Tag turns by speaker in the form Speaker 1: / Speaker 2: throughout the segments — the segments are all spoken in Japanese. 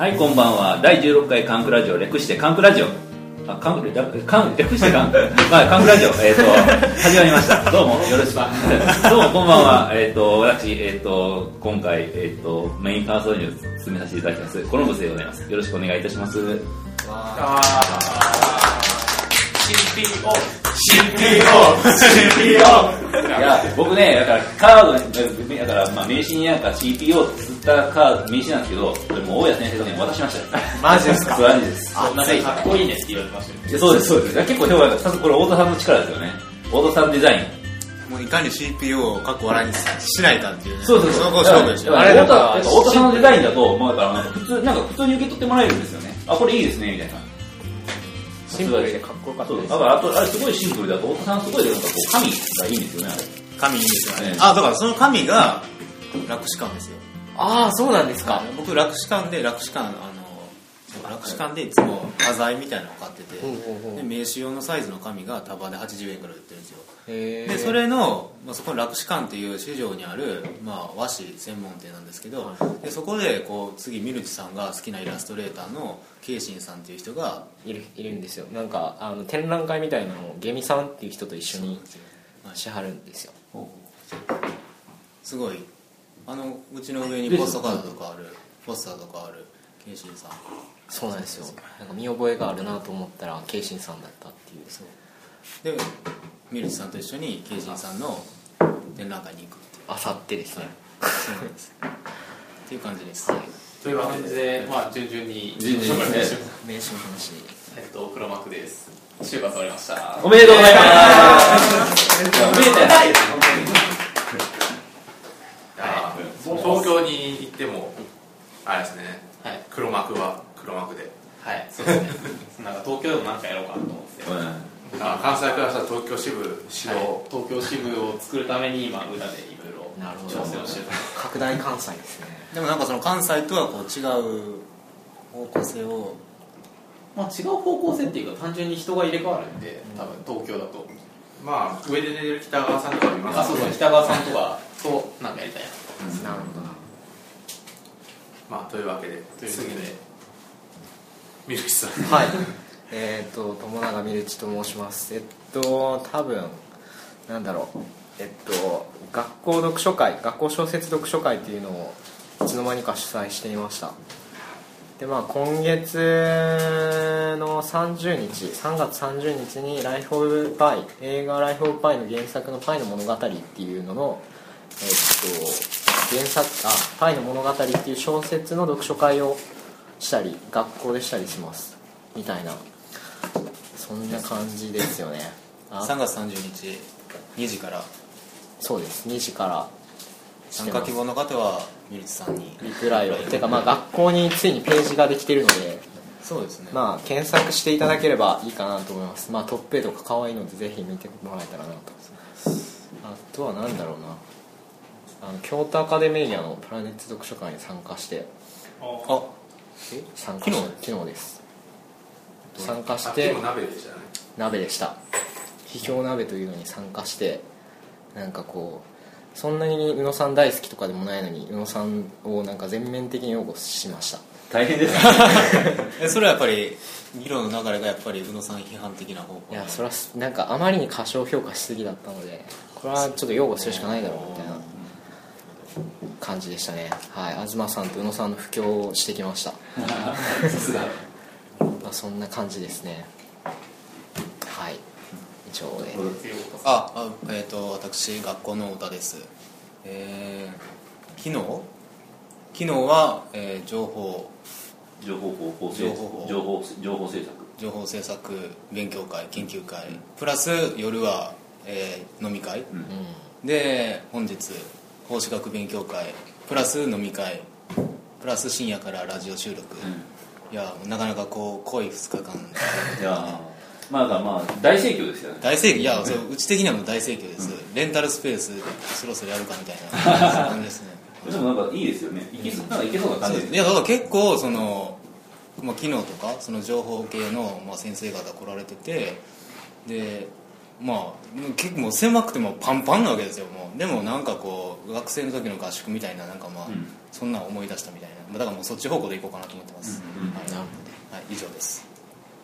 Speaker 1: はい、こんばんは。第16回カンクラジオ、略してカンクラジオ。あ、カンク、略カン略してカンク、ま あ、カンクラジオ、えっ、と、始まりました。どうも、よろしく。どうも、こんばんは。えっ、と、私、えっ、と、今回、えっ、と、メインパーソナリティを務めさせていただきます、コロンブスでございます。よろしくお願いいたします。
Speaker 2: CPO
Speaker 1: いや、僕ね、だから、カードに、だから、まあ、名刺になんか CPO って吸ったカード、名刺なんですけど、これもう大家先生とかに渡しましたよ。
Speaker 2: マジですか？
Speaker 1: そうマジです。
Speaker 2: なんかかっこいいねって言われてましたよ
Speaker 1: いやそうです、そうです。結構評価が、これ、太田さんの力ですよね。太田さんデザイン。
Speaker 3: もういかに CPO を過去笑いにしないかっていうね。
Speaker 1: そうそうそう。
Speaker 3: そこ勝負でしょ。
Speaker 1: あれ、
Speaker 2: あれ
Speaker 1: 太田、
Speaker 2: なんか
Speaker 1: やっぱ太田さんのデザインだと、まあ、だから、普通、なんか普通に受け取ってもらえるんですよね。あ、これいいですね、みたいな。
Speaker 2: シンプルでかっこよかった。です
Speaker 1: だから、あと、あれすごいシンプルだと、太田さんすごい、なんかこう、神がいいんですよね。
Speaker 3: 神いいんですよね
Speaker 1: ね。
Speaker 3: あ、だからその神が楽士館ですよ。
Speaker 2: ああそうなんですか
Speaker 3: 僕楽士館で楽士館、あの、楽士館でいつも端材みたいなのを買ってて、で名刺用のサイズの紙が束で80円くらい売ってるんですよ。
Speaker 2: へ
Speaker 3: でそれの、まあ、そこの楽士館っていう市場にある、まあ、和紙専門店なんですけど、でそこでこう次ミルチさんが好きなイラストレーターのケイシンさんっていう人が
Speaker 2: いるいるんですよ。なんかあの展覧会みたいなのをゲミさんっていう人と一緒にしはるんですよ。
Speaker 3: すごい。あのうちの上にポストカードとかあるポスターとかあるケイシンさん。
Speaker 2: そうなんですよ。なんか見覚えがあるなと思ったらケイシンさんだったっていう。
Speaker 3: そうでミルチさんと一緒にケイシンさんの展覧会に行く
Speaker 2: あさってですね、
Speaker 3: そうなんです。っていう感じです、
Speaker 4: という感じで、まあ、順々に
Speaker 1: 順々に
Speaker 2: 名刺の話
Speaker 4: えっと黒幕です。就活終わりました。
Speaker 1: おめでとうございます。おめでとうございます。
Speaker 4: 東京に行ってもあれです。ね、
Speaker 2: はい
Speaker 4: 黒幕は黒幕で
Speaker 2: はいそうです。ねなんか東京でもなんかやろうかなと思って
Speaker 1: 当に
Speaker 4: あ関西からしたら東京支部指導、
Speaker 5: 東京支部を作るために今裏でいろいろ
Speaker 2: なるほど。
Speaker 5: 調整をしてる
Speaker 2: 拡大関西ですね。
Speaker 3: でもなんかその関西とはこう違う方向性を
Speaker 5: まあ違う方向性っていうか単純に人が入れ替わるんで多分東京だと。
Speaker 4: まあ上で寝てる北川さんとか見ます
Speaker 5: あそうそう北川さんとかとなんかやりたいな。
Speaker 2: なるほど。
Speaker 4: まあというわけで
Speaker 5: というわけで
Speaker 4: 次で。ミルキさん。
Speaker 2: はい えっ、と友永みるちと申します。えっと多分なんだろう。えっと学校読書会学校小説読書会っていうのをいつの間にか主催していました。でまあ今月の30日3月30日に「ライフ・オブ・パイ」映画「ライフ・オブ・パイ」の原作の「パイの物語」っていうののえっと原作あ「パイの物語」っていう小説の読書会をしたり学校でしたりします。みたいな。そんな感じですよね。あ
Speaker 3: 3月30日2時から。
Speaker 2: そうです。2時から。
Speaker 3: 参加希望の方はミルチさんに。
Speaker 2: リプライを。てかまあ学校についにページができてるので。
Speaker 3: そうですね。
Speaker 2: まあ検索していただければいいかなと思います。まあトップペとか可愛いのでぜひ見てもらえたらなと。あとは何だろうな。あの京都アカデミーアのプラネット読書会に参加して。
Speaker 3: あ
Speaker 2: 参加し
Speaker 3: 昨
Speaker 2: 昨日です参加し
Speaker 4: あ
Speaker 2: て
Speaker 4: 鍋でした。ね
Speaker 2: 鍋でした批評鍋というのに参加してなんかこうそんなに宇野さん大好きとかでもないのに宇野さんをなんか全面的に擁護しました。
Speaker 1: 大変です。ね。
Speaker 3: えそれはやっぱり議論の流れがやっぱり宇野さん批判的な方向
Speaker 2: いやそれはなんかあまりに過小評価しすぎだったのでこれはちょっと擁護するしかないだろうみたいな感じでしたね。はい。東さんと宇野さんの布教をしてきました。
Speaker 1: さすが。
Speaker 2: まあそんな感じですね。はい。以上で
Speaker 3: ああえっ、と私学校の歌です。えー、昨日？昨日は、えー情報。
Speaker 1: 情報方向
Speaker 3: 情報。
Speaker 1: 情報情報政策。
Speaker 3: 情報政策勉強会研究会。プラス夜は、えー飲み会、
Speaker 1: うん。
Speaker 2: うん
Speaker 3: で本日法資学勉強会。プラス飲み会。プラス深夜からラジオ収録、いやなかなかこう濃い2日間。
Speaker 1: いやーまあだまあ大盛況ですよね。
Speaker 3: 大盛況。いやそううち的にはもう大盛況です、レンタルスペースそろそろやるかみたいな。感じですね
Speaker 1: でもなんかいいですよね。いけそうなんかいけそうな感じです。
Speaker 3: いやだから結構その、まあ、昨日とかその情報系の、まあ、先生方来られててでまあ結構もう狭くてもパンパンなわけですよ。もうでもなんかこう学生の時の合宿みたいななんかまあ、
Speaker 1: うん。
Speaker 3: そんなん思い出したみたいな。まあだからもうそっち方向でいこうかなと思ってます、
Speaker 1: うん
Speaker 3: はい。
Speaker 2: なる
Speaker 3: はい、以上です。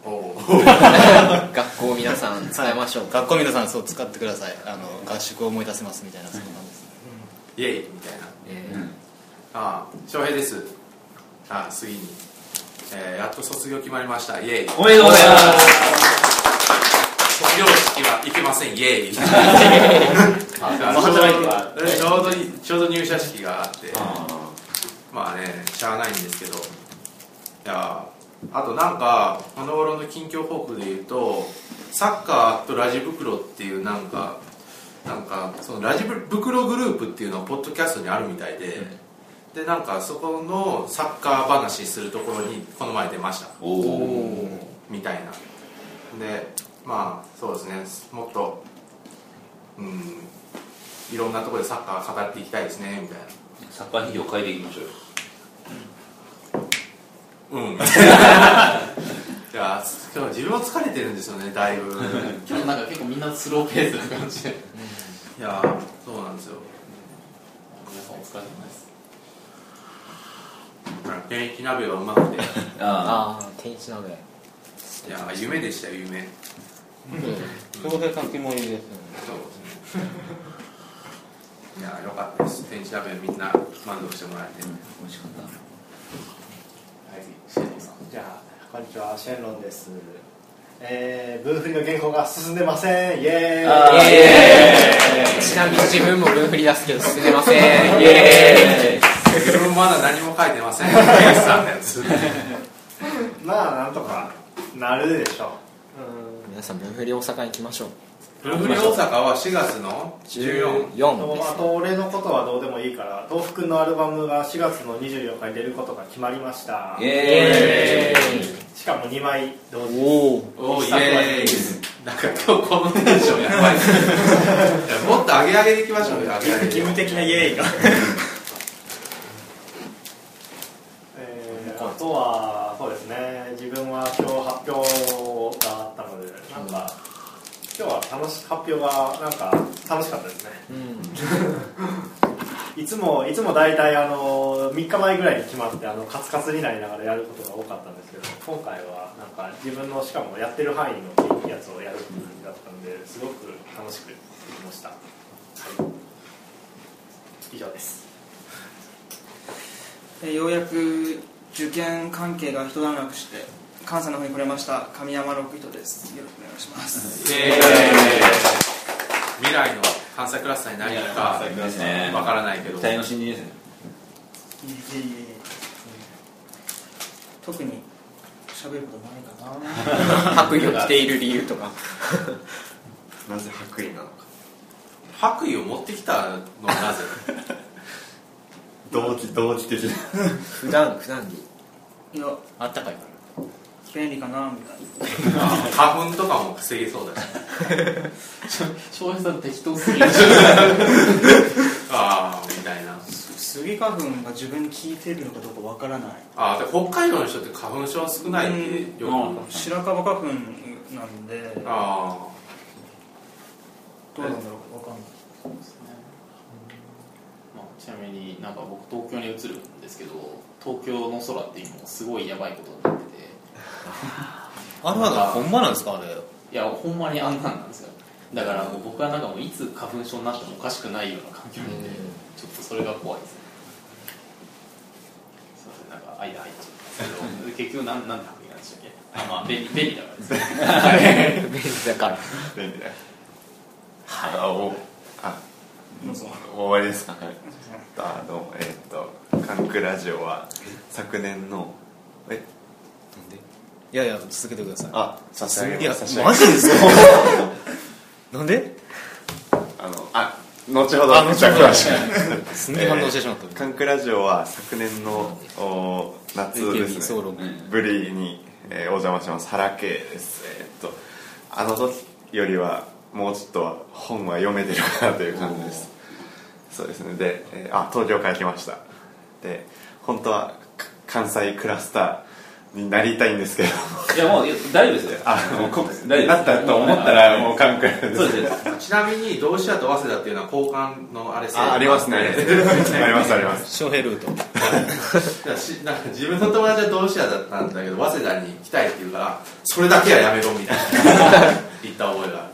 Speaker 4: おお
Speaker 2: 学校皆さん使いましょう、
Speaker 3: 学校皆さんそう使ってください。あの合宿を思い出せますみたいなそんな感じです。
Speaker 4: イエイ。みたいな。
Speaker 2: えー。
Speaker 1: うん。
Speaker 4: ああ翔平です。あ次に、えーやっと卒業決まりました。イエイ。
Speaker 1: おめでとうございます
Speaker 4: 卒業式は行けません。イエイ。
Speaker 1: あ
Speaker 4: ちょうど入社式があって
Speaker 1: あ
Speaker 4: まあねしゃあないんですけどいやあとなんかこの頃の近況報告で言うとサッカーとラジ袋っていうなんかなんかそのラジ袋グループっていうのがポッドキャストにあるみたいで、でなんかそこのサッカー話するところにこの前出ました。みたいな。でまあそうですね。もっとうんいろんなところでサッカー語っていきたいですねみたいな。
Speaker 1: サッカー費用変えていきましょうよ。
Speaker 4: うん。じゃあ今日自分も疲れてるんですよねだいぶ。
Speaker 5: 今日なんか結構みんなスローペースな感じで。
Speaker 4: いやそうなんですよ。
Speaker 5: 皆さんお疲れ様です。
Speaker 4: 現役鍋がうまくて。い
Speaker 1: あ
Speaker 2: ああ天一鍋。
Speaker 4: や夢でしたよ夢
Speaker 3: そこで書き盛りですよね。
Speaker 4: そうですね。いやよかったです天一鍋みんな満足してもらえて
Speaker 1: 美味しかった
Speaker 5: はいシェンロンさん
Speaker 6: じゃあこんにちはシェンロンですえー、ブーフリの原稿が進んでませんイエーイ
Speaker 1: ーイーイ
Speaker 2: ちなみに自分も分振り出すけど進めません
Speaker 1: イエ
Speaker 4: 自分まだ何も書いてませんさんのやつ
Speaker 6: まあなんとかなるでしょう
Speaker 2: 皆さん分振り大阪に行きましょう。
Speaker 4: ブルフリ大阪は4月の14
Speaker 2: 14です
Speaker 6: うあと俺のことはどうでもいいから豆腐くんのアルバムが4月の24日に出ることが決まりました。
Speaker 1: ーイエーイ。
Speaker 6: しかも2枚同時。
Speaker 2: お
Speaker 4: おーイエーイ。なんか今日このテンションやばい。もっと上げ上げでいきましょうよ上げ上げ
Speaker 6: 義務的なイエーイがえーあとはそうですね。自分は今日発表んか今日は楽し発表がなんか楽しかったですね。
Speaker 2: うん。
Speaker 6: いつもいつも大体あの3日前ぐらいに決まってあのカツカツになりながらやることが多かったんですけど今回はなんか自分のしかもやってる範囲のやつをやるっていう感じだったんですごく楽しくできました、はい、以上です。
Speaker 7: えーようやく受験関係が一段落して関西の方に来れました。神山六人です。よろしくお願いします。
Speaker 4: イエーイ。未来の関西クラスターになりかわからないけど。
Speaker 1: 期待の新人ですね。
Speaker 7: 特に喋ることないかな。
Speaker 2: 白衣を着ている理由とか。
Speaker 8: なぜ白衣なのか。
Speaker 4: 白衣を持ってきたのはなぜ？
Speaker 8: 動機動機的な
Speaker 2: 普段普段に
Speaker 7: いや。
Speaker 3: あったかいか
Speaker 7: 便利かなみたいな。
Speaker 4: 花粉とかも防げそうだし。
Speaker 5: 翔平さん適当すぎる。
Speaker 4: ああみたいな。
Speaker 7: スギ花粉が自分に効いてるのかどうかわからない。
Speaker 4: ああで北海道の人って花粉症少ないって
Speaker 7: 白樺花粉なんで。
Speaker 4: あ
Speaker 7: どうなんだろうわかんない
Speaker 5: そうですね、まあ、ちなみになんか僕東京に移るんですけど東京の空って今すごいやばいことになってて
Speaker 3: あれはほんまなんですか？あれ。
Speaker 5: いやほんまにあんなんなんですよ。だからもう僕はなんかもういつ花粉症になってもおかしくないような環境なんでちょっとそれが怖いです。ねすいませんなんか間入っちゃったんですけど結局なんなんで白衣なんでしたっけ？あまあ便利便利だからです。ね
Speaker 2: 便利だから。
Speaker 8: 便利だよあ終わりですか？はい。あどうも。えーっと「カンクラジオ」は昨年のえ
Speaker 3: いやいや続けてください。
Speaker 8: あ差し上
Speaker 3: いや
Speaker 8: げます差し上げ
Speaker 3: マジですか？なんで？
Speaker 8: あのあ後ほど。
Speaker 3: あ後ほど。すんげえ反応してしまった。
Speaker 8: カンクラジオは昨年のお夏ですね。ブリに、えーお邪魔します原家です。えーっとあの時よりはもうちょっと本は読めてるかなという感じです。そうですね。で、えーあ東京から来ました。で本当はか関西クラスターになりたいんですけど。
Speaker 1: いやもういや大丈夫ですよ。
Speaker 8: あもうこ
Speaker 1: 大丈夫
Speaker 8: なったと思ったらもうカンクラです。
Speaker 1: そうです
Speaker 4: ちなみに同志社と早稲田っていうのは交換のあれ
Speaker 8: あありますね。ありますあります。
Speaker 3: 翔平ルート
Speaker 4: なんか自分の友達は同志社だったんだけど早稲田に行きたいって言うからそれだけはやめろみたいな言った覚えがある。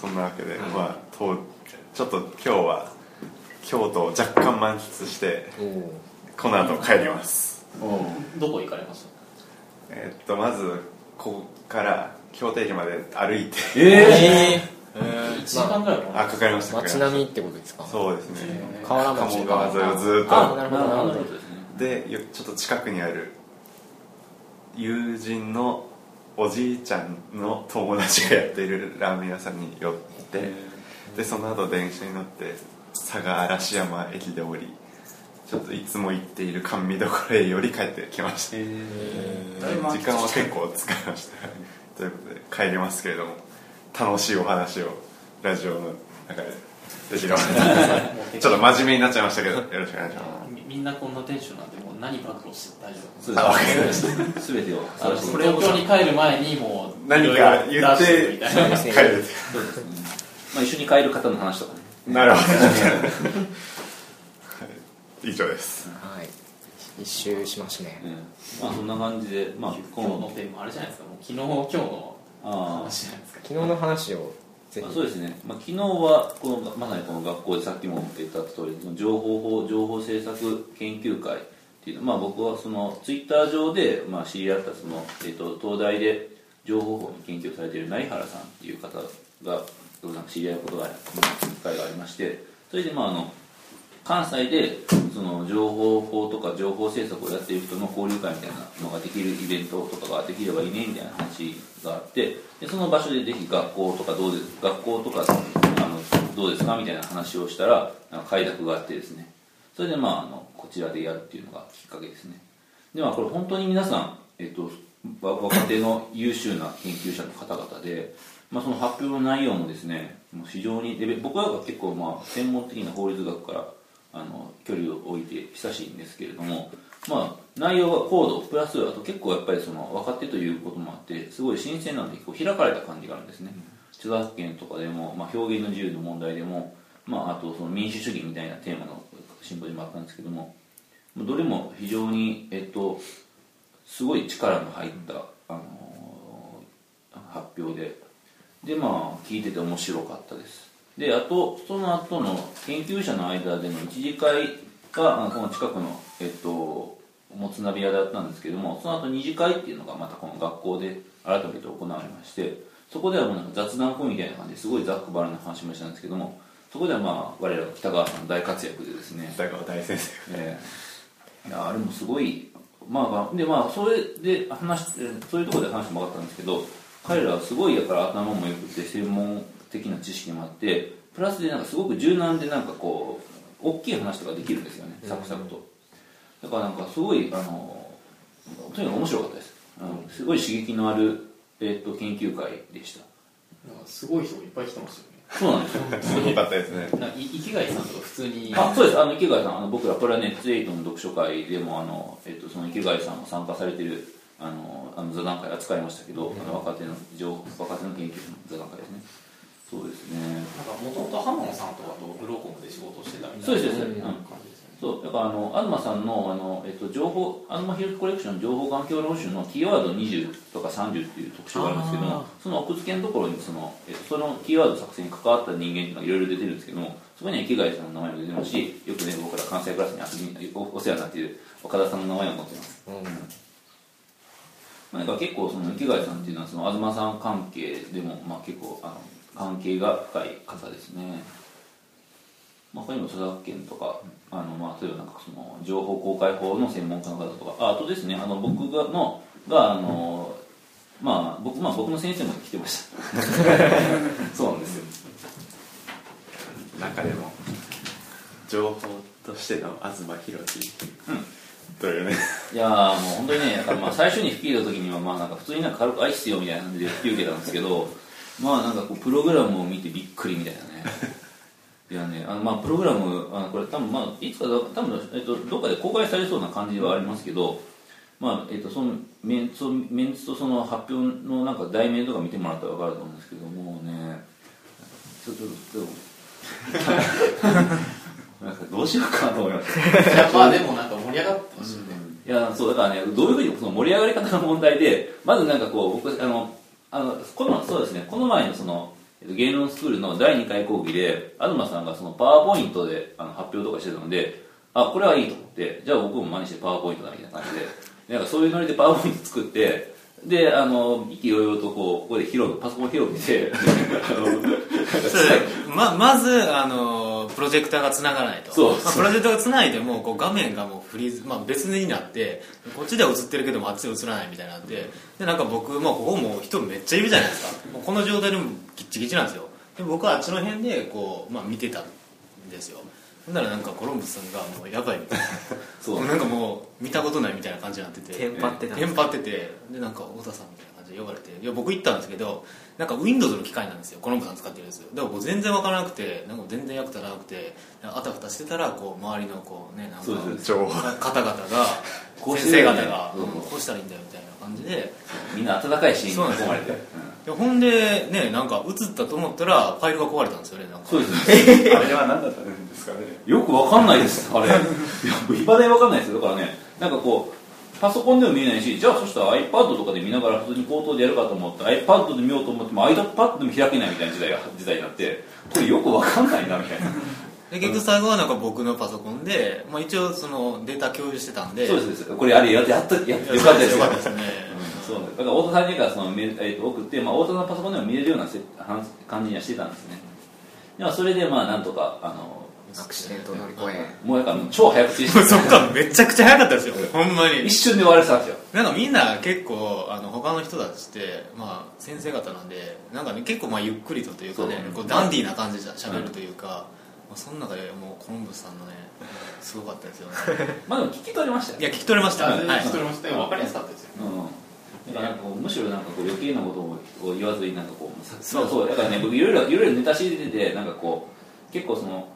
Speaker 8: そんなわけで、まあとちょっと今日は京都を若干満喫してこの後帰ります
Speaker 5: どこ行かれました
Speaker 8: えーっとまずここから京都駅まで歩いて。
Speaker 1: え
Speaker 5: 1時間ぐらい
Speaker 8: あかかりました
Speaker 2: 街並みってことですか？
Speaker 8: たそうですね。
Speaker 2: 河原町
Speaker 8: 鴨川沿いをずっ
Speaker 2: あ
Speaker 8: と
Speaker 2: なるほど。なるほど
Speaker 1: で
Speaker 8: ちょっと近くにある友人のおじいちゃんの友達がやっているラーメン屋さんに寄ってでその後電車に乗って佐賀嵐山駅で降りちょっといつも行っている甘味どころへ寄り帰ってきました。時間は結構使いました。ということで帰りますけれども楽しいお話をラジオの中でできれば。ちょっと真面目になっちゃいましたけどよろしくお願いします。
Speaker 5: みみんなこんなテンションなんでもう何暴露しても大丈夫
Speaker 1: そう
Speaker 8: あわかりまし
Speaker 1: 全てを。
Speaker 5: あの東京に帰る前にもう
Speaker 8: 何か言っ
Speaker 5: て
Speaker 8: て
Speaker 5: みたいな。
Speaker 8: 帰る。
Speaker 1: そうですね。まあ一緒に帰る方の話とかね。
Speaker 8: なるほど 以上です。
Speaker 2: はい。一周しましたね。
Speaker 1: うん。まあそんな感じでまあ
Speaker 5: 今日の。テーマあれじゃないですか。もう昨日今日の
Speaker 1: あ
Speaker 5: 話じゃないですか。
Speaker 2: 昨日の話を
Speaker 1: まあ、そうですね、まあ、昨日はこのまさにこの学校でさっきも言った通り情報法情報政策研究会っていうのまあ僕はそのツイッター上で、まあ、知り合ったその、えっと東大で情報法に研究されている成原さんっていう方が知り合うことがあ会がありましてそれでまああの関西でその情報法とか情報政策をやっている人の交流会みたいなのができるイベントとかができればいいねみたいな話があってでその場所でぜひ学校とかどうです学校とかあのどうですかみたいな話をしたら快諾があってですね。それでまああのこちらでやるっていうのがきっかけですね。でまあこれ本当に皆さん、えっと、若手の優秀な研究者の方々で、まあ、その発表の内容もですねもう非常にレベ僕らが結構まあ専門的な法律学からあの距離を置いて久しいんですけれども、まあ、内容は高度プラスあと結構やっぱりその若手ということもあってすごい新鮮なんで結構開かれた感じがあるんですね、著作権とかでも、まあ、表現の自由の問題でも、まあ、あとその民主主義みたいなテーマのシンポジウムもあったんですけどもどれも非常に、えっと、すごい力の入った、あの発表ででまあ聞いてて面白かったですであとその後の研究者の間での一次会がこの近くのえっともつ鍋屋だったんですけどもその後二次会っていうのがまたこの学校で改めて行われましてそこではもうなんか雑談会みたいな感じですごいざっくばらんな話もしたんですけどもそこではまあ我らが北川さんの大活躍でですね。
Speaker 8: 北川大先生
Speaker 1: ええ。いやあれもすごいまあまあでまあそれで話してそういうところで話しても分かったんですけど彼らはすごいだから頭も良くて専門的な知識もあってプラスでなんかすごく柔軟でなんかこう大きい話とかできるんですよねサクサクと。だからなんかすごいあのとにかく面白かったです、うん、すごい刺激のある、えー、と研究会でした。
Speaker 5: なんかすごい人いっぱい来てますよね。
Speaker 1: そうなんですよ。
Speaker 8: すごかったですね。
Speaker 5: なんかい池貝さんとか普通に。
Speaker 1: あそうです。あの池貝さんあの僕らプラネット8の読書会でもあの、えっと、その池貝さんも参加されてるあのあの座談会扱いましたけど、あの若手の情若手の研究者の座談会ですねそうですね。
Speaker 5: なんかもともと浜野さんとかとグローコムで仕事してたみた
Speaker 1: そう
Speaker 5: いな
Speaker 1: ですそうですうん
Speaker 5: 感じですよね。
Speaker 1: そう。だからあの東さんのあの、えっと、情報東ヒルズコレクション情報環境論集のキーワード20とか30っていう特集があるんですけどもその奥付けのところにその,、えっと、そのキーワード作成に関わった人間っていうのがいろいろ出てるんですけどもそこには池貝さんの名前も出てますしよくね僕ら関西クラスに遊びにおお世話になっている岡田さんの名前も載ってます。まあ、だから結構その池貝さんっていうのはその東さん関係でもまあ結構あの関係が深い方ですね、まあ、他にも著作権とかあのまあ例えばなんかその情報公開法の専門家の方とかああとですねあの僕がのがあのまあ僕まあ僕の先生も来てました。そうなんですよ。
Speaker 8: 中でも情報としての東博樹というね。
Speaker 1: いやーもう本当にねまあ最初に引き受けた時にはまあなんか普通になんか軽く愛してよみたいな感じで引き受けたんですけどまあなんかこうプログラムを見てびっくりみたいなね。いやねあのまあプログラムあのこれ多分まあいつかだ多分、えっと、どっかで公開されそうな感じはありますけどまあえっとそのメンツをメンツとその発表のなんか題名とか見てもらったら分かると思うんですけどもうねちょっとちょっとなんかどうしようかなと思いました
Speaker 5: いやまあでもなんか盛り上がってましたよね、
Speaker 1: いやそうだからねどういうふうにその盛り上がり方の問題でまずなんかこう僕あのあのこのそうですね。この前のそのえっと芸能スクールの第2回講義で東さんがそのパワーポイントであの発表とかしてたのであこれはいいと思ってじゃあ僕も真似してパワーポイントだみたいな感じでなんかそういうノリでパワーポイント作ってであの意気揚々とこうここで広くパソコンを広くして
Speaker 3: ままずあのプロジェクターがつながないと。
Speaker 1: そう。
Speaker 3: まあ、プロジェクターがつないでもこう画面がもうフリーズ、まあ、別になってこっちでは映ってるけどもあっちで映らないみたいなんで。でなんか僕、まあ、ここもう人めっちゃいるじゃないですか。もうこの状態でもギッチギチなんですよ。で僕はあっちの辺でこう、まあ、見てたんですよほんならなんかコロンブスさんがもうやばいみたいな。
Speaker 1: そう
Speaker 3: もうなんかもう見たことないみたいな感じになってて。
Speaker 2: テンパってたん
Speaker 3: テンパってて。でなんか太田さんみたいな感じで呼ばれて。いや僕行ったんですけどなんか Windows の機械なんですよ。コロンブさん使ってるやつだから僕全然わからなくて。なんか全然役立たなくて。あたふたしてたらこう周りのこうねなんか
Speaker 1: そうです
Speaker 8: 情報
Speaker 3: 方々が
Speaker 1: こうし
Speaker 3: 先生
Speaker 1: てるよね
Speaker 3: 方が、
Speaker 1: うん。
Speaker 3: こうしたらいいんだよみたいな感じで。
Speaker 1: みんな温かいシーンに囲まれて、うん
Speaker 3: でほんでねなんか映ったと思ったらファイルが壊れたんですよねなんか。
Speaker 1: そうですね。
Speaker 8: あれは何だったんですかね。
Speaker 1: よくわかんないですあれ。いやだにわかんないですよ。だからねなんかこうパソコンでも見えないしじゃあそしたら iPad とかで見ながら普通に口頭でやるかと思って iPad で見ようと思っても iPad でも開けないみたいな時代が時代になってこれよくわかんないなみたいな。
Speaker 3: で結局最後はなんか僕のパソコンで、まあ、一応そのデータ共有してたんで。
Speaker 1: そうですこれあれやってやったやよかったですよ。
Speaker 3: よかったですね
Speaker 1: そうだから太田さんにからそのメール、えー、と送って、まあ、太田さんのパソコンでも見れるようなせは感じにはしてたんですね。でもそれでまあなんとかあの
Speaker 2: アクシデントを乗り越え
Speaker 1: もうやから超早口でし
Speaker 3: そっかめちゃくちゃ早かったですよ。ほんまに。
Speaker 1: 一瞬で終わらせたんですよ。
Speaker 3: なんかみんな結構あの他の人たちって、まあ、先生方なんでなんかね結構まあゆっくりとというかねこうダンディーな感じで喋るというか、まあ、その中でもうコロンブスさんのね すごかったですよね。
Speaker 1: まあでも聞き取れましたよ。
Speaker 3: いや聞き取れました、はい。
Speaker 5: 聞き取れましたよ。分かりやすかったですよ。
Speaker 1: うん、だからなんかむしろなんかこう余計なことを言わずになんかこうさ
Speaker 3: そう。
Speaker 1: そうだからね僕いろいろいろいろネタ仕入れててなんかこう結構その、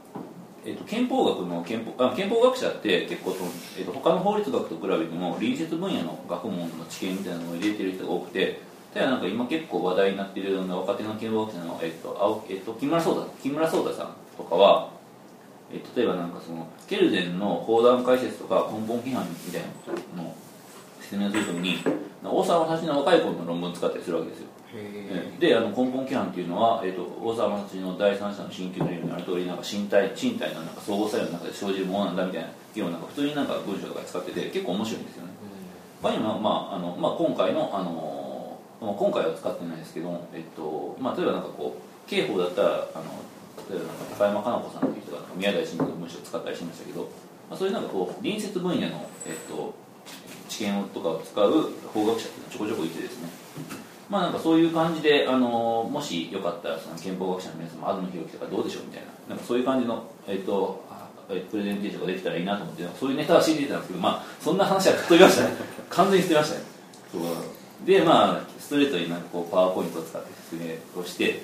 Speaker 1: えっと憲法学の憲法あ憲法学者って結構その、えっと他の法律学と比べても隣接分野の学問の知見みたいなのを入れてる人が多くてただなんか今結構話題になっているような若手の憲法学者の、えっと青えっと、木村壮太木村壮太さんとかはえ例えばなんかそのケルデンの砲弾解説とか根本規範みたいなのを説明するときに大沢正知の若い頃の論文を使ったりするわけですよ。
Speaker 2: へ
Speaker 1: であの根本規範っていうのは、えー、と大沢正知の第三者の新旧のようにある通りなんか身体身体のなんか相互作用の中で生じるものなんだみたいな議論なんか普通になんか文章とかで使ってて結構面白いんですよね。他にも、まああのまあ、今回の、あのまあ、今回は使ってないですけど、えっとまあ、例えばなんかこう刑法だったらあの例えばなんか高山加奈子さんという人が宮台真司の文章を使ったりしましたけど、まあ、そういうなんかこう隣接分野の、えっと、知見とかを使う法学者っていうのはちょこちょこいてですね。まあなんかそういう感じで、あのもしよかったらその憲法学者の皆様東博樹とかどうでしょうみたいな。なんかそういう感じの、えっとプレゼンテーションができたらいいなと思ってそういうネタは知ってたんですけどまあそんな話は吹っ飛びましたね。完全に捨てましたね。でまあストレートになんかこうパワーポイントを使って説明をして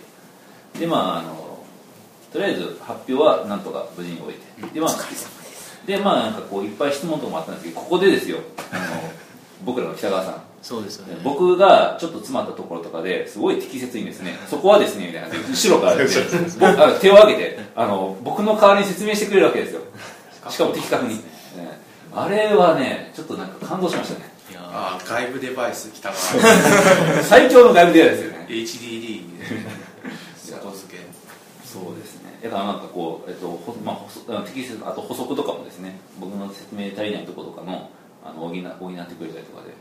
Speaker 1: でまああのとりあえず発表はなんとか無事に終えて。でまあでまあなんかこういっぱい質問とかもあったんですけどここでですよ。あの僕らの北川さん。
Speaker 3: そうですよね。
Speaker 1: 僕がちょっと詰まったところとかですごい適切にですね そこはですねみたいな後ろからですね僕あ手を挙げてあの僕の代わりに説明してくれるわけですよ。しかも的確に、ねあれはねちょっとなんか感動しましたね。
Speaker 3: いやー。
Speaker 4: ああ外部デバイス北川
Speaker 1: 最強の外部デアですよね。
Speaker 4: HDD 外 付け。
Speaker 1: そうですね。だからなんかこう、えっとほまあ、適切あと補足とかもですね僕の説明足りないところとかのあの補補ってくれたりとかで。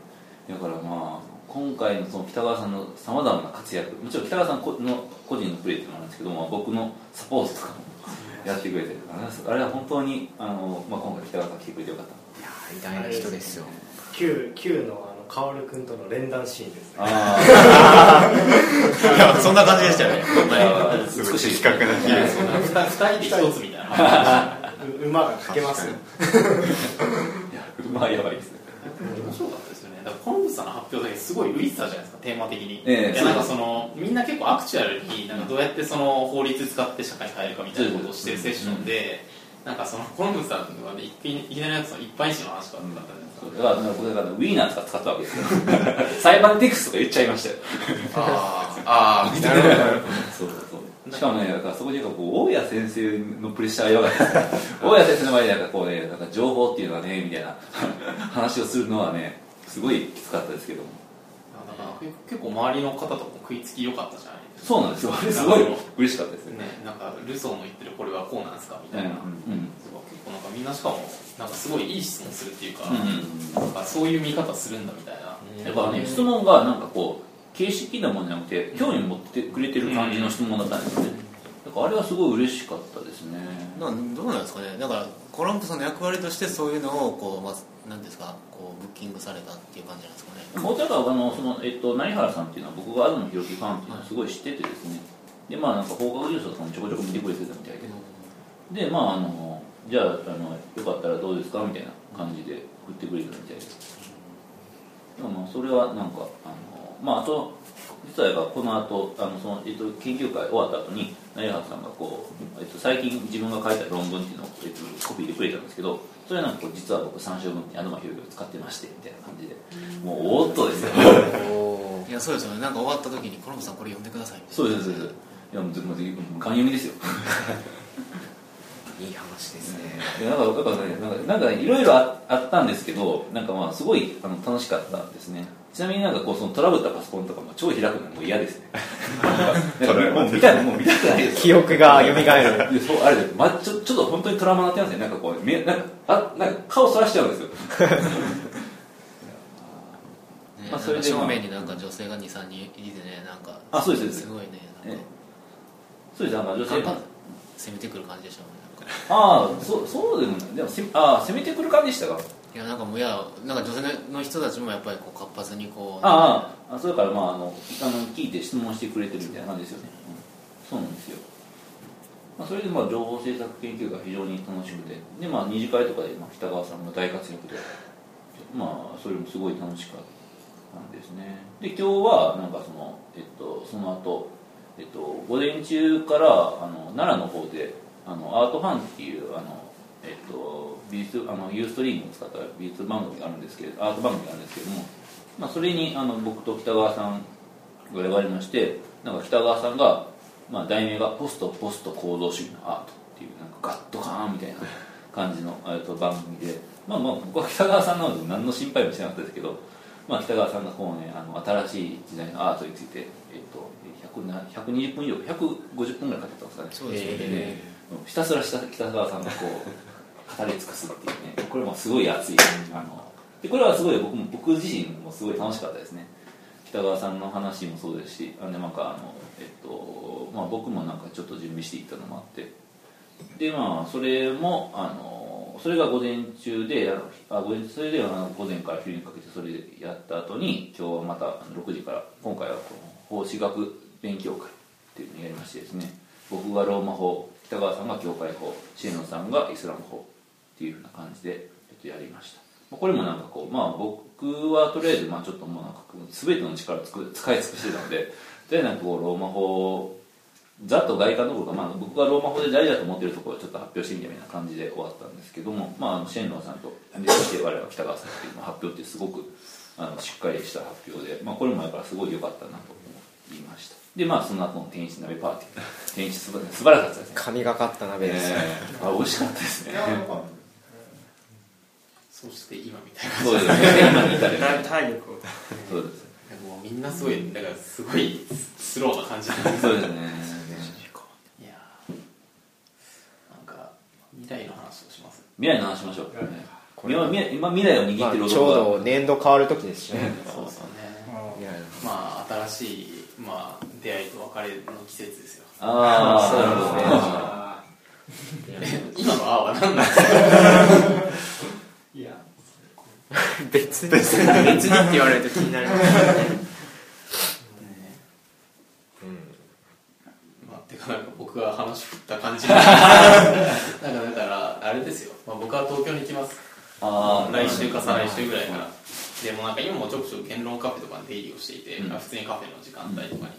Speaker 1: だからまあ今回のその北川さんのさまざまな活躍もちろん北川さん個の個人のプレーっていうのもあるんですけど、まあ、僕のサポートとかもやってくれてるからあれは本当にあの、まあ、今回北川さん来てくれてよかった。
Speaker 2: いやー偉大な人ですよ。
Speaker 6: Q, Q のあの薫君との連弾シーンですね。
Speaker 1: あ
Speaker 3: いやそんな感じでしたよね。
Speaker 1: あ
Speaker 8: すごい的確な比
Speaker 5: いや
Speaker 8: 喩
Speaker 5: そんな二二人で一つみたいな。
Speaker 6: 馬がかけますよ
Speaker 1: まあやばいですね。
Speaker 5: 面白かったですよね。だからコロンブスさんの発表だけすごい浮いてたじゃないですかテーマ的に、
Speaker 1: ええ
Speaker 5: いやなんかそのみんな結構アクチュアルになんかどうやってその法律使って社会変えるかみたいなことをしてるセッションで、なんかそのコロンブスさんはねいきいきなりなんかその一般紙の話とかだったじゃないですか、
Speaker 1: だから僕だからウィーナーとか使ったわけですよ。裁判テクストとか言っちゃいましたよ。
Speaker 4: あー。あー
Speaker 2: なるほど
Speaker 1: そうしかもねだからそこでこう大谷先生のプレッシャーがやばかったです大谷先生の前でなんかこうねなんか情報っていうのはねみたいな。話をするのはねすごいきつかったですけども。
Speaker 5: だから結構周りの方とも食いつき良かったじゃないですか。
Speaker 1: そうなんですよ。あれすごい嬉しかったですよ。ね
Speaker 5: ね、なんかルソーの言ってるこれはこうなんですかみたいな、
Speaker 1: うんうん
Speaker 5: 結構なんかみんなしかもなんかすごいいい質問するっていうか,、
Speaker 1: うん。
Speaker 5: なんかそういう見方するんだみたいな、
Speaker 1: やっぱね質問がなんかこう形式なものじゃなくて興味持ってくれてる感じの質問だったんですよね。だからあれはすごい嬉しかったですね。
Speaker 3: などうなんですかね。だからコロンブさんの役割としてそういうのをこうまず何ですかこうブッキングされたっていう感じなんですかね。
Speaker 1: もうだからあのその、えっと、成原さんっていうのは僕が東博樹ファンっていうのはすごい知っててですね。でまあなんか放課後ニュースとかもちょこちょこ見てくれてたみたいで。でまああのじゃああのよかったらどうですかみたいな感じで振ってくれたみたいです。でもまあそれはなんかあのまああと実はこの後あのその、えっと、研究会終わった後に成原さんがこう、えっと、最近自分が書いた論文っていうのを、えっと、コピーでくれたんですけどそれはなんかこう実は僕参照文に東博樹を使ってましてみたいな感じで。もうおーっとですよ。
Speaker 2: お
Speaker 3: いやそうですよね。なんか終わった時にコロンブさんこれ読んでください
Speaker 1: そうですそうです。いやもうもうもうガン読みですよ。
Speaker 2: いい話ですね。
Speaker 1: でなんかなんかねなんかなんかいろいろああったんですけどなんかまあすごいあの楽しかったですねちなみになんかこうそのトラブったパソコンとかも超開くのもう嫌ですね。もう見たいもう見たくない。で す
Speaker 2: 記憶が蘇る。
Speaker 1: そうあれで、ま、ちょちょっと本当にトラウマになってますね。なんかこうめなんかあなんか顔そらしちゃうんですよ。
Speaker 3: ね
Speaker 1: まあそれでまあ
Speaker 3: 正面になんか女性が23人いてねなんか
Speaker 1: あそうですす。
Speaker 3: すごいねなん
Speaker 1: え
Speaker 3: か
Speaker 1: そうですなんか女性。
Speaker 3: ガンガン攻めてくる感じでしたもんね
Speaker 1: ああそうそうでもない。でもせああ攻めてくる感じでしたか
Speaker 3: いやなんかもういやなんか女性の人たちもやっぱりこう活発にこう
Speaker 1: あああそれからまああのあの聞いて質問してくれてるみたいな感じですよね、うん、そうなんですよ、まあ、それでまあ情報政策研究が非常に楽しくて。でまあ二次会とかでまあ北川さんが大活躍で。まあそれもすごい楽しかったんですね。で今日はなんかそのえっとその後えっと午前中からあの奈良の方であのアートファンっていうあのえっと美術あのユーストリームを使った美術番組があるんですけどアート番組があるんですけどもまあ、それにあの僕と北川さんが選ばれましてなんか北川さんが、まあ、題名が「ポストポスト行動主義のアート」っていうなんかガッとカーンみたいな感じのえっと番組で、まあ、まあ僕は北川さんなので何の心配もしてなかったですけど、まあ、北川さんがこうねあの新しい時代のアートについて、えっと、100な120分以上150分ぐらいかけたんですかね。
Speaker 3: そうですよね。
Speaker 1: ひたすら北北川さんがこう語り尽くすっていうね。これもすごい熱い。あのでこれはすごい僕も僕自身もすごい楽しかったですね。北川さんの話もそうですしあのなんかあの、えっとまあ、僕もなんかちょっと準備していったのもあって。でまあそれもあのそれが午前中であ午前それであの午前から昼にかけてそれでやった後に今日はまた6時から今回はこの奉仕学勉強会っていうのをやりましてですね。僕がローマ法北川さんが教会法シエノさんがイスラム法。っていうふうな感じで、えっと、やりました。まあこれもなんかこうまあ僕はとりあえずまあちょっともうなんか全ての力をつく使い尽くしてたのでとりあえずなんかこうローマ法ざっと外観のところが、まあ、僕がローマ法で大事だと思ってるところをちょっと発表してみたいな感じで終わったんですけども、まあ、あのシェンロンさんとでそして我々は北川さんっていうの発表ってすごくあのしっかりした発表で、まあ、これもやっぱりすごい良かったなと思いました。でまあその後の天使鍋パーティー天使すば素晴らしかったですね。
Speaker 2: 神がかった鍋です。ね
Speaker 1: えーあ美味しかったですね
Speaker 5: そして今みたいな。
Speaker 1: そうですね。今に至る
Speaker 7: だいぶ体力を。
Speaker 1: そうです。
Speaker 5: もうみんなすごいだからすごいスローな感じなんです
Speaker 1: そうですね。
Speaker 5: いやー。なんか未来の話をします。
Speaker 1: 未来の話しましょう、今未来今未来を握
Speaker 2: まあ
Speaker 1: ってる
Speaker 2: ちょうど年度変わる時ですしね。
Speaker 5: そうですよねまあ新しい、まあ、出会いと別れの季節ですよ。
Speaker 1: ああ
Speaker 2: そう
Speaker 1: なるほど
Speaker 2: ですね。
Speaker 6: あ
Speaker 5: 今の「あ」は何なんですか？
Speaker 2: 別に。別に。って言われると気になりますね。
Speaker 5: まあ、てかなんか僕が話振った感じ なんかだからあれですよ、まあ、僕は東京に行きます。
Speaker 1: あー
Speaker 5: 来週か再来週ぐらいから。でもなんか今もちょくちょく言論カフェとかに出入りをして。いて、
Speaker 1: うん。
Speaker 5: 普通にカフェの時間帯とか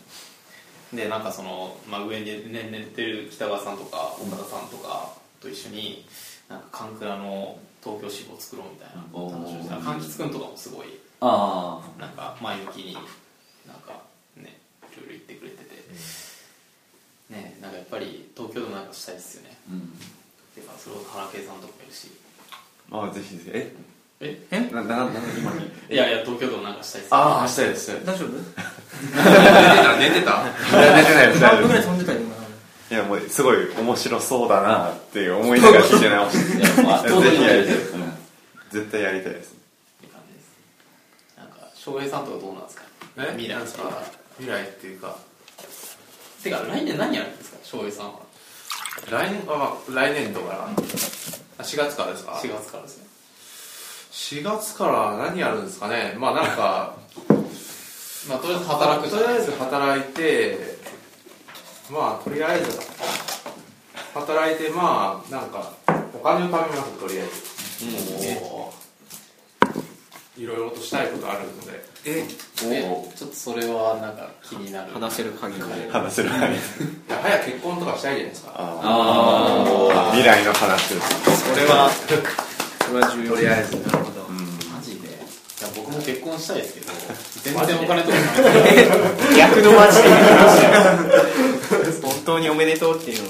Speaker 5: に、でなんかその、まあ、上に、ね、寝てる北川さんとか岡田さんとかと一緒になんかカンクラの東京支部を作ろうみたいな話をして柑橘くんとかもすごい
Speaker 1: あ
Speaker 5: なんか前向きになんかねいろいろ言ってくれてて、ねなんかやっぱり東京でもなんかしたいですよね。
Speaker 1: あうん。
Speaker 5: てかそれを原圭さんとかもいるし。
Speaker 8: あぜひぜひ。え？
Speaker 5: え？
Speaker 8: ななな今に？
Speaker 5: いやいや東京でもなんかしたいです
Speaker 4: ああしたいです
Speaker 7: 大丈夫？
Speaker 4: 寝てた寝てた。
Speaker 8: いや出てないです
Speaker 7: 何分ぐらい
Speaker 8: 大丈夫
Speaker 7: 飛んでた
Speaker 8: いやもうすごい面白そうだなって思いながら聞いて直して
Speaker 1: いやまあ当然やりたいです
Speaker 8: 絶対やりたいです。
Speaker 5: って感じですなんか翔平さんとかどうなんですか？
Speaker 4: え
Speaker 5: 未来
Speaker 4: なんか未来っていうか。
Speaker 5: てか来年何やるんですか？翔平さんは。
Speaker 4: 来年あ来年度か。らあ4月からですか
Speaker 5: ？4月からですね。
Speaker 4: 4月から何やるんですかね？まあなんか
Speaker 5: まあとりあえず働く
Speaker 4: とりあえず働いてまあとりあえず働いてまあなんかお金を貯めますとりあえず。
Speaker 5: お
Speaker 4: いろいろとしたいことあるので。
Speaker 7: え
Speaker 5: ちょっとそれはなんか気になる。
Speaker 2: 話せる限りで
Speaker 8: 話せる範囲。
Speaker 4: いや早く結婚とかしたいじゃないですか。
Speaker 8: ああ未来の話です。
Speaker 2: それはそれは重要
Speaker 4: とりあえず
Speaker 2: なるほど。
Speaker 5: マジで。いや僕も結婚したいですけど。全然お金とかない。
Speaker 2: 逆のマジで当におめでとうっていうの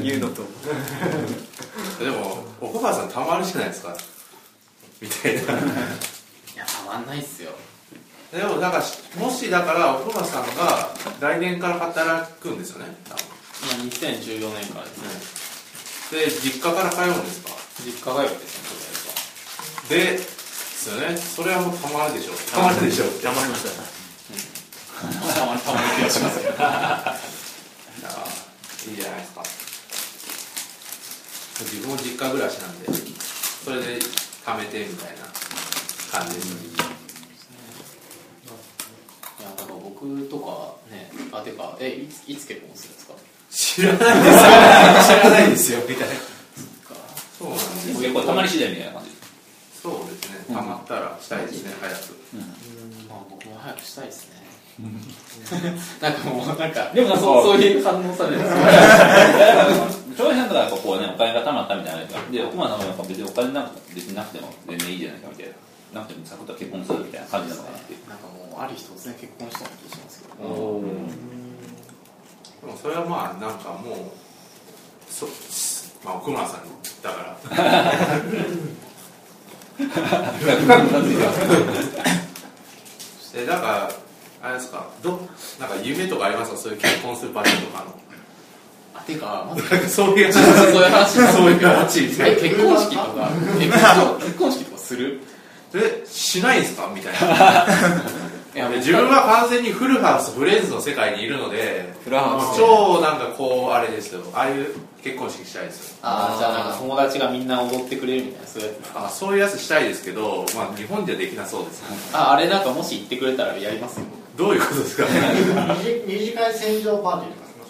Speaker 2: を言うのと。
Speaker 4: でも奥川さんたまるじゃないですか？みたいな。い
Speaker 5: やたまんないっすよ。
Speaker 4: でもなんかしもしだから奥川さんが来年から働くんですよね多分。
Speaker 5: 今2014年からですね。
Speaker 4: で実家から通うんですか？
Speaker 5: 実家通いですね
Speaker 4: でですよね。それはもうたまるでしょう。たまるでしょう。
Speaker 7: 頑張りました。
Speaker 5: たまにたまに気がしますけど
Speaker 4: いやいいじゃないですか。自分も実家暮らしなんでそれで貯めてみたいな感じです。よね
Speaker 5: いやだから僕とかねあてかえいついつ結婚するんですか？
Speaker 4: 知らないですよ。知らないですよみたいな。そうなんです
Speaker 1: 結構たまり次第みたいな感じ
Speaker 4: そうですね。たまったらしたいですね早く。
Speaker 5: まあ僕も早くしたいですねなんかもうなんか
Speaker 1: でもなんか
Speaker 5: そうそういう反応される。んですよ
Speaker 1: 翔平さんとかやっぱこうねお金が貯まったみたいなですかで奥間さんもやっぱ別にお金なんか別になくても全然いいじゃないかみたいな。なくてもサクッと結婚するみたいな感じなのかなっていう。
Speaker 5: なんかもうある日突然結婚したような気がしますけど。
Speaker 4: でもそれはまあなんかもうそまあ奥村さんだから。え だからあれですか？どなんか夢とかありますか？そういう結婚する場所とかの。
Speaker 5: あてかまず
Speaker 4: なんかそういう
Speaker 5: そういう話。
Speaker 4: そういう話。
Speaker 5: 結婚式とか。結婚式。とかする？
Speaker 4: なえしないんですか？みたいな。い
Speaker 5: や
Speaker 4: 自分は完全にフルハウスフレンズの世界にいるので
Speaker 2: フルハウス
Speaker 4: 超なんかこうあれですよ。ああいう結婚式したいですよ。
Speaker 5: ああじゃあなんか友達がみんな踊ってくれるみたいなそういうやつ。
Speaker 4: あそういうやつしたいですけど、まあ、日本ではできなそうです。
Speaker 5: ああれなんかもし言ってくれたらやりますよ
Speaker 4: どういうことですか？
Speaker 6: 二次会戦場パーティーとかしま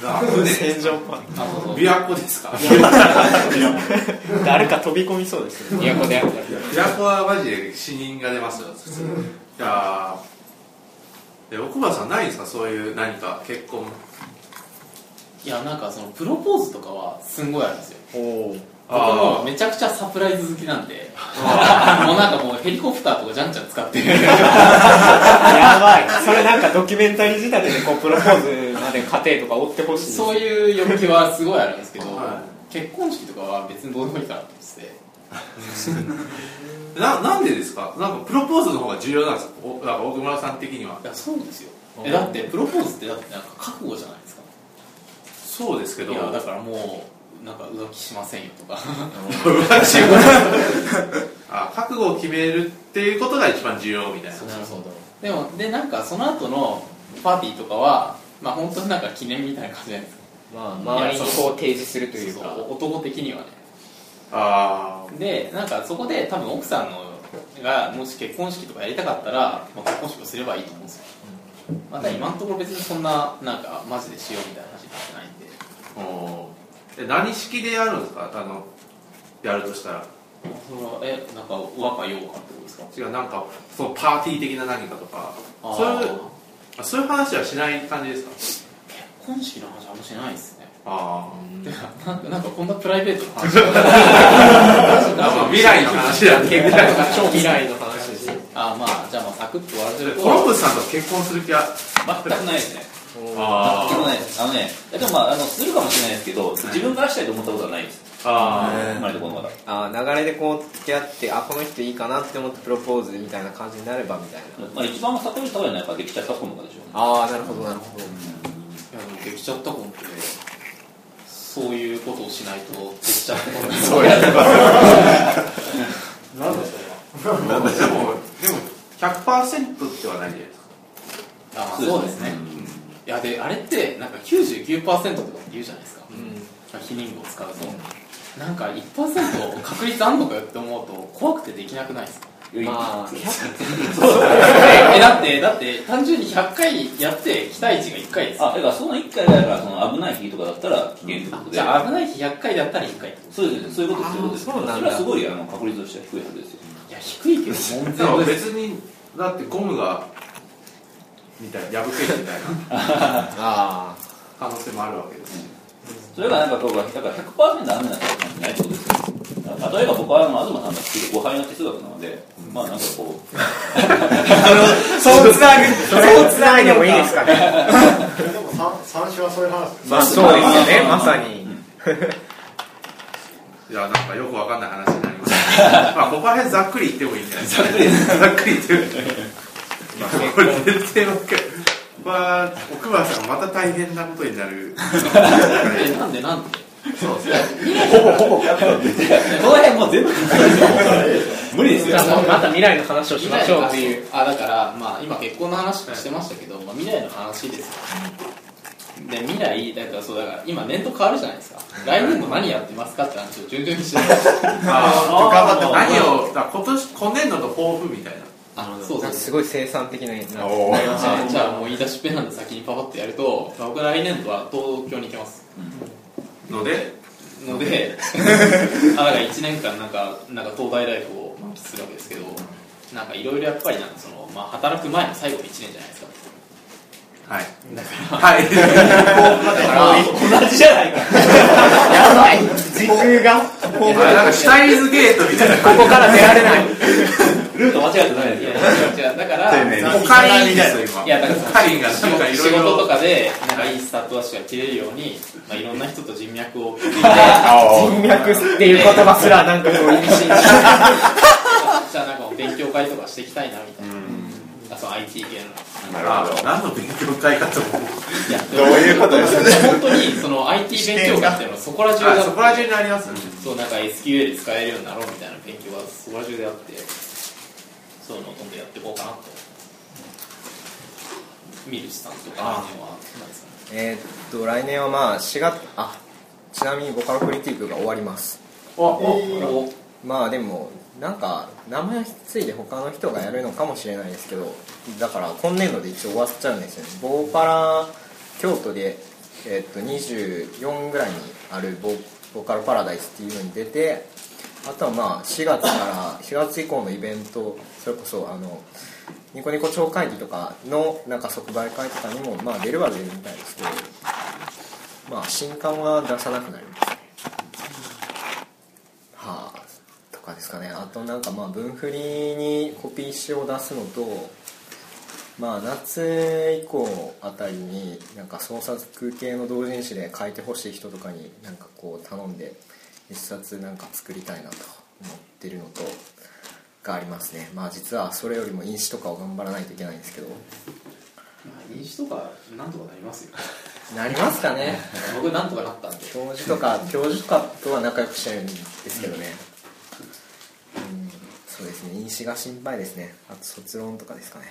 Speaker 6: しょ
Speaker 4: あ船
Speaker 2: 戦場パン
Speaker 5: あそうそう
Speaker 4: 琵琶湖です。か
Speaker 2: 誰か飛び込みそうですね。都であったら
Speaker 4: 琵琶湖はマジで死人が出ますよいやーで奥村さんないんですか？そういう何か結婚。
Speaker 5: いやなんかそのプロポーズとかはすんごいあるんですよ。
Speaker 2: おお
Speaker 5: 僕もめちゃくちゃサプライズ好きなんでもうなんかもうヘリコプターとかじゃんじゃん使って。
Speaker 2: やばい。それなんかドキュメンタリー仕立てでこうプロポーズまで過程とか追ってほしい
Speaker 5: そういう欲求はすごいあるんですけど、
Speaker 4: は
Speaker 5: 結婚式とかは別にどうでもいいかなと思ってて。
Speaker 4: ななんでですか？なんかプロポーズの方が重要なんですか？おなんか奥村さん的には。い
Speaker 5: やそうですよ。えだってプロポーズってだってなんか覚悟じゃないですか。
Speaker 4: そうですけど。
Speaker 5: いやだからもうなんか浮気しませんよとか。
Speaker 4: あ覚悟を決めるっていうことが一番重要みたいな。
Speaker 5: なるほど。でもでなんかその後のパーティーとかはまあ本当になんか記念みたいな感じじゃないですか。
Speaker 2: まあ周りにこう提示するというか。
Speaker 5: そう男的にはね。
Speaker 4: あ
Speaker 5: でなんかそこで多分奥さんのがもし結婚式とかやりたかったら、まあ、結婚式をすればいいと思うんですよ。また今のところ別にそんななんかマジでしようみたいな話になってない
Speaker 4: え何式でやるんですか？あのやるとしたら。
Speaker 5: それはえなんか和歌洋歌ってことですか？
Speaker 4: 違うなんかそのパーティー的な何かとか。そういうそういう話はしない感じですか？
Speaker 5: 結婚式の話あんましないですね。
Speaker 4: ああ
Speaker 5: なんかなんかこんなプライベートな話。
Speaker 4: 未来の話だっけみたいな
Speaker 2: 超未来の話です
Speaker 5: あまあじゃあまあサクッと終わらせると。
Speaker 4: コロンブスさんと結婚する気は
Speaker 1: 全くないですね
Speaker 4: あ
Speaker 1: 全くないですあのねでもまああのするかもしれないですけど自分からしたいと思ったことはないです。
Speaker 4: あ
Speaker 1: 生まれてこの
Speaker 2: あー流れでこう付き合ってあこの人いいかなって思ってプロポーズみたいな感じになればみたいな
Speaker 1: まあ一番悟り高いのはやっぱできちゃった子とかでしょ
Speaker 2: ああなるほど。なるほど。
Speaker 5: いやでもできちゃったコンってそういうことをしないとできちゃったコン
Speaker 8: そうやって
Speaker 6: なんでそれは
Speaker 4: でもでも100%ではないじゃないですか
Speaker 5: あまあそうですね、いやであれってなんか99%とかって言うじゃないですか、非認語を使うと、なんか1%確率あんのかよって思うと怖くてできなくないですか？
Speaker 2: まあ
Speaker 5: えだってだって単純に100回やって期待値が1回です
Speaker 1: あだからその1回だからその危ない日とかだったら危険ってことで。
Speaker 5: じゃあ危ない日100回だったら1回。ってこ
Speaker 1: そうですそういうことですそういうことです
Speaker 2: そうなんだ。
Speaker 1: それはすごいあの確率としては低いはずですよ。
Speaker 5: といや低いけど門
Speaker 4: でも
Speaker 5: 前です
Speaker 4: 別にだってゴムがみたいな破けるみたいな。
Speaker 2: あ
Speaker 4: 可能性もあるわけですし
Speaker 1: それがなんかこうだから100%ダメなことなんてないってことですよ。例えば僕はあの東さんが好きで誤配の哲学なのでまあなんかこう。
Speaker 2: あ そうつなぐそうつないでもいいですかね。
Speaker 6: でも三三種はそういう話。です
Speaker 2: まあそうですよね。まさに。
Speaker 4: いやなんかよくわかんない話になりましたまあここら辺ざっくり言ってもいいんじゃないですかざっくり。ざっくり言って。まあこれ全然わかまあ奥村さんまた大変なことになる
Speaker 5: えなんでなんで
Speaker 4: そうですね
Speaker 1: この辺もう全部無理ですよ
Speaker 2: また未来の話をしましょうっていう
Speaker 5: あだからまあ今結婚の話してましたけど、まあ、未来の話ですよで未来だからそうだから今年度変わるじゃないですか来年度何やってますかって話を順々にして
Speaker 4: ああ頑張って何を今年今年度の抱負みたいな。
Speaker 5: そうそう
Speaker 2: すごい生産的ななな
Speaker 8: おー
Speaker 2: りましたね
Speaker 5: じゃあじゃあもう言い出しっぺなんで先にパパってやるとまあ僕来年度は東京に行きます。
Speaker 4: ので？
Speaker 5: ので あだから1年間なんかなんか東大ライフを満喫するわけですけどなんかいろいろやっぱりなんかその、まあ、働く前の最後の1年じゃないですか。
Speaker 4: はい。
Speaker 5: だから
Speaker 4: はい。
Speaker 1: 同じじゃないか
Speaker 2: やばい時空が
Speaker 4: あなんかシュタインズゲートみたいな
Speaker 2: ここから出られない
Speaker 1: ルート間違えてない
Speaker 5: い
Speaker 1: ですよ。
Speaker 5: だから
Speaker 8: 丁寧に。
Speaker 4: オカリンですよ今
Speaker 5: いやだから仕事とかでなんかいいスタートダッシュが切れるように、まあ、いろんな人と人脈を築いて
Speaker 2: 人脈っていう言葉すらなんかこう意味深
Speaker 5: じゃあなんかもう勉強会とかしていきたいなみたいな、あそう IT 系の。
Speaker 8: なるほど。
Speaker 4: 何の勉強会かと思う。
Speaker 5: いや
Speaker 8: どういうことですか？
Speaker 5: 本当にその IT 勉強会っていうのはそこら中で
Speaker 4: あそこら中にあります
Speaker 5: そうなんか SQL 使えるようになろうみたいな勉強がそこら中であってそういうのをどんどんやっていこうかなとミルチさんとか来年は何ですかね。
Speaker 2: えーっと来年はまあ4月あちなみにボカロクリティックが終わります。
Speaker 5: お
Speaker 2: まあでもなんか名前引き継いで他の人がやるのかもしれないですけどだから今年度で一応終わっちゃうんですよね。ボーパラ京都で、えーっと24ぐらいにあるボボカロパラダイスっていうのに出てあとはまあ4月から4月以降のイベントそれこそあのニコニコ超会議とかのなんか即売会とかにもまあ出るは出るみたいですけどまあ新刊は出さなくなりますね。はあとかですかね。あとなんかまあ分振りにコピー紙を出すのとまあ夏以降あたりになんか創作系の同人誌で書いてほしい人とかになんかこう頼んで一冊なんか作りたいなと思ってるのとがありますね。まあ実はそれよりも印紙とかを頑張らないといけないんですけど。
Speaker 5: まあ飲酒とかなんとかなりますよ。
Speaker 2: なりますかね。
Speaker 5: 僕なんとかなったんで。
Speaker 2: 教授とか教授とかとは仲良くしてるんですけどね。うんそうですね。飲酒が心配ですね。あと卒論とかですかね、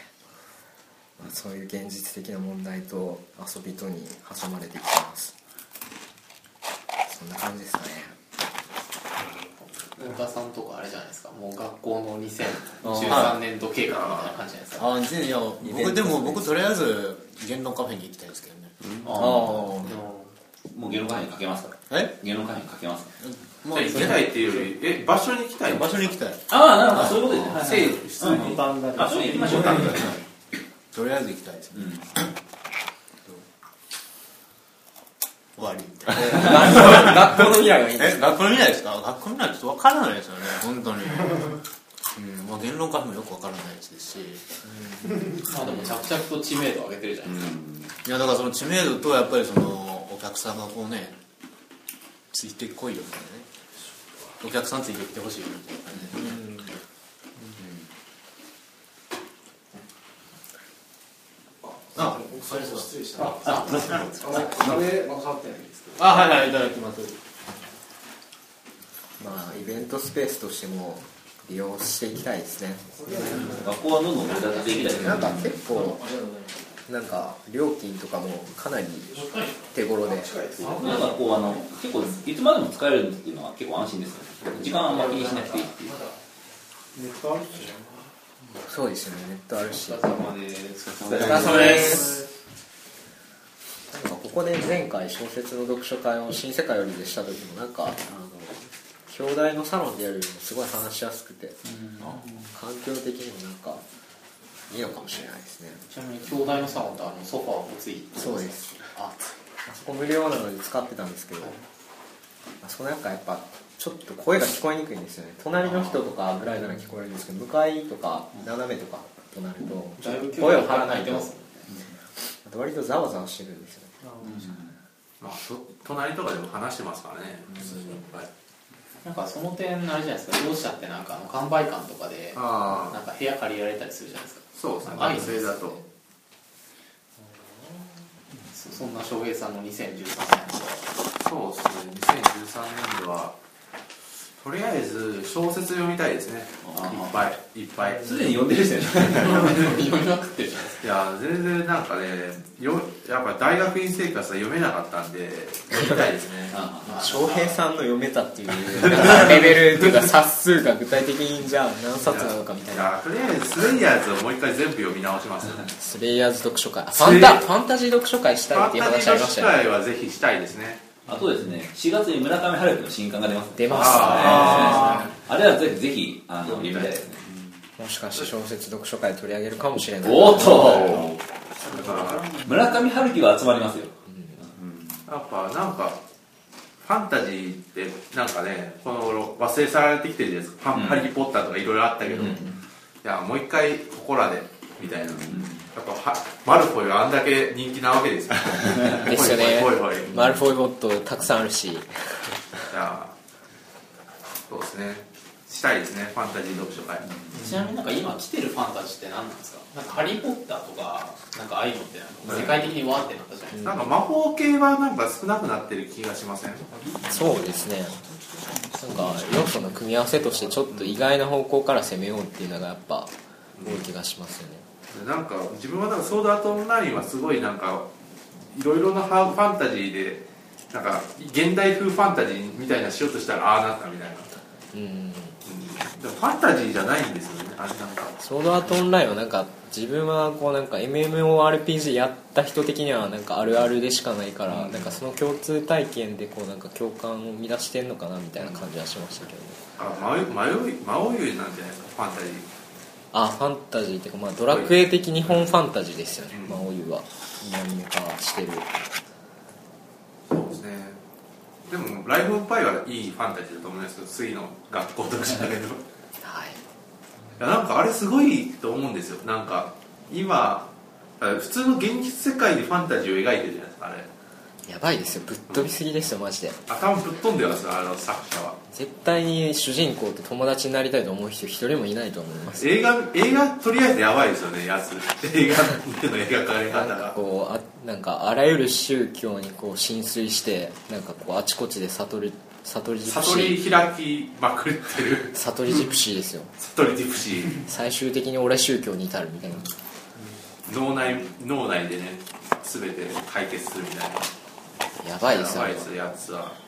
Speaker 2: まあ、そういう現実的な問題と遊びとに挟まれてきてます。そんな感じですかね
Speaker 5: 太田さんとかあれじゃないですか。もう学校の2013年度計画みたいな感じじゃないですか。
Speaker 3: あ全然いや僕でも僕とりあえず言論カフェに行きたいですけどね。
Speaker 5: あ
Speaker 2: あ
Speaker 1: もう芸能界にかけますか？ら
Speaker 3: え
Speaker 1: 芸能界にかけます。か
Speaker 3: まあ
Speaker 4: 行きたいっていうよりえ場所に行きたい
Speaker 3: 場所に行きたい
Speaker 1: らああなるほどそういうことですね。はい
Speaker 4: 普通に。
Speaker 6: バンダリ
Speaker 1: あ行きましょう
Speaker 3: とりあえず行きたいですね終わり。
Speaker 2: 学校の未来はいい。んです
Speaker 3: え学校の未来ですか？学校の未来ちょっと分からないですよね。本当に。うんまあ言論カフェもよく分からないですし。
Speaker 5: まあでも着々と知名度を上げてるじゃないですか、
Speaker 3: いやだからその知名度とやっぱりそのお客さんがこうねついてこいよみたいなね。お客さんついてきてほしいよみたいな感じで、あ
Speaker 7: 失礼した
Speaker 5: ああ
Speaker 7: 壁は変わってないんです。けど
Speaker 3: あはいはいいただきます。
Speaker 2: まあイベントスペースとしても利用していきたいですね。
Speaker 1: 学校はどんどん
Speaker 2: なんか結構なんか料金とかもかなり手頃で。
Speaker 1: なんかこうあの結構いつまでも使えるっていうのは結構安心です時間あんま気にしなくていいっていう。
Speaker 6: ネットあるし
Speaker 2: そうですよね。ネットあるし。
Speaker 5: お疲れ様です。
Speaker 2: お疲れ様です。なんかここで前回小説の読書会を新世界よりでした時もなんかあの兄弟のサロンでやるよりもすごい話しやすくて、環境的にもなんかいいのかもしれないですね。
Speaker 5: ちなみに兄弟のサロンってあのソファーをついて
Speaker 2: そうです。
Speaker 5: あ
Speaker 2: あそこ無料なので使ってたんですけどあそこなんかやっぱちょっと声が聞こえにくいんですよね。隣の人とかぐらいなら聞こえるんですけど向かいとか斜めとかとなると声を張らないと。割とざわざわしてるんですよね。
Speaker 4: まあそ隣とかでも話してますからね。普通に。いっぱい。
Speaker 5: なんかその点あれじゃないですか。同志社ってなんかあの完売館とかで
Speaker 4: あ
Speaker 5: なんか部屋借りられたりするじゃないですか。
Speaker 4: そうですね。
Speaker 5: あ
Speaker 4: 学生だと。
Speaker 5: そそんな翔平さんの2013年
Speaker 4: そうですね。2013年度はとりあえず小説読みたいですね。いっぱいいっぱい。
Speaker 1: すでに読んでる人やね
Speaker 5: 読みまくってるじゃないですか
Speaker 4: いや全然なんかねよやっぱ大学院生活は読めなかったんで読みたいですね。
Speaker 2: 翔平さんの読めたっていうレベルっていうか冊数が具体的にじゃあ何冊なのかみたいな。
Speaker 4: いやとりあえずスレイヤーズをもう一回全部読み直します
Speaker 2: スレイヤーズ読書会。あファンタファンタジー読書会したいっていう
Speaker 4: ファンタジー
Speaker 2: 話ありましたよね。
Speaker 4: 読書会はぜひしたいですね
Speaker 1: あとですね4月に村上春樹の新刊が出ます。
Speaker 2: 出ます
Speaker 4: あ
Speaker 1: あれはぜひぜひあの読みたいですね。
Speaker 2: もしかして小説読書会取り上げるかもしれない。
Speaker 1: おっと。
Speaker 4: だか。ら
Speaker 1: 村上春樹は集まりますよ。
Speaker 4: やっぱなんかファンタジーってなんかねこの頃忘れ去られてきてるじゃないですか、
Speaker 1: うん。
Speaker 4: ハリー・ポッターとかいろいろあったけど、
Speaker 1: うん。
Speaker 4: いやもう一回ここらでみたいな、やっぱはマルフォイはあんだけ人気なわけですよ。
Speaker 2: ですよね。マルフォイボットたくさんあるし。
Speaker 4: じゃあそうですね。したいですね。ファンタジー読書会、
Speaker 5: ちなみになんか今来てるファンタジーって何なんですか？なんかハリー・ポッターとかなんかああいうのって世界的にわーってなったじゃないですか、
Speaker 4: なんか魔法系はなんか少なくなってる気がしません？
Speaker 2: そうですね。なんか要素の組み合わせとしてちょっと意外な方向から攻めようっていうのがやっぱ多い気がしますよね
Speaker 4: なんか自分はなんかソードアートオンラインはすごいなんかいろいろなファファンタジーでなんか現代風ファンタジーみたいなしようとしたらああなったみたいな、
Speaker 2: うん。
Speaker 4: うん、でもファンタジーじゃないんですよねあれな。ん。か
Speaker 2: ソードアートオンラインはなん。か自分はこうなん。か MMORPG やった人的にはなん。かあるあるでしかないから、なん。かその共通体験でこうなん。か共感を生み出してん。のかなみたいな感じはしましたけどね
Speaker 4: あ迷い迷いなん。じゃないですかファンタジー
Speaker 2: あファンタジーっていうかまあドラクエ的日本ファンタジーですよね、
Speaker 4: うん。
Speaker 2: 魔王湯は。アニメ化してる。
Speaker 4: そうですね。でもライフ・オブ・パイはいいファンタジーだと思いますけど次の学校読者だけどい
Speaker 2: はい
Speaker 4: やなんかあれすごいと思うんですよ。なんか今普通の現実世界でファンタジーを描いてるじゃないですかあれ
Speaker 2: やばいですよ。ぶっ飛びすぎですよマジで。
Speaker 4: 頭ぶっ飛んでますよあの作者は。
Speaker 2: 絶対に主人公と友達になりたいと思う人一人もいないと思います。
Speaker 4: 映画映画とりあえずやばいですよねやつ。映画での描かれ
Speaker 2: なんか
Speaker 4: 方が。
Speaker 2: こうあなんかあらゆる宗教にこう浸水してなんかこうあちこちで悟り悟りジプシ
Speaker 4: 悟り
Speaker 2: ー
Speaker 4: 開きまくってる。
Speaker 2: 悟りジプシーですよ。
Speaker 4: 悟りジプシー
Speaker 2: 最終的に俺宗教に至るみたいな。
Speaker 4: 脳内脳内でね全て解決するみたいな
Speaker 2: やばいですよ。
Speaker 4: やばいですやつは。